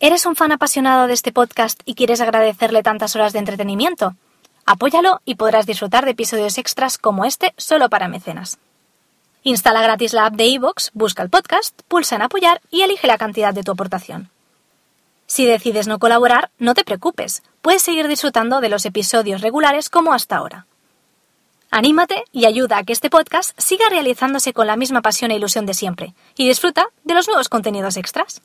¿Eres un fan apasionado de este podcast y quieres agradecerle tantas horas de entretenimiento? Apóyalo y podrás disfrutar de episodios extras como este solo para mecenas. Instala gratis la app de iVoox, busca el podcast, pulsa en apoyar y elige la cantidad de tu aportación. Si decides no colaborar, no te preocupes, puedes seguir disfrutando de los episodios regulares como hasta ahora. Anímate y ayuda a que este podcast siga realizándose con la misma pasión e ilusión de siempre, y disfruta de los nuevos contenidos extras.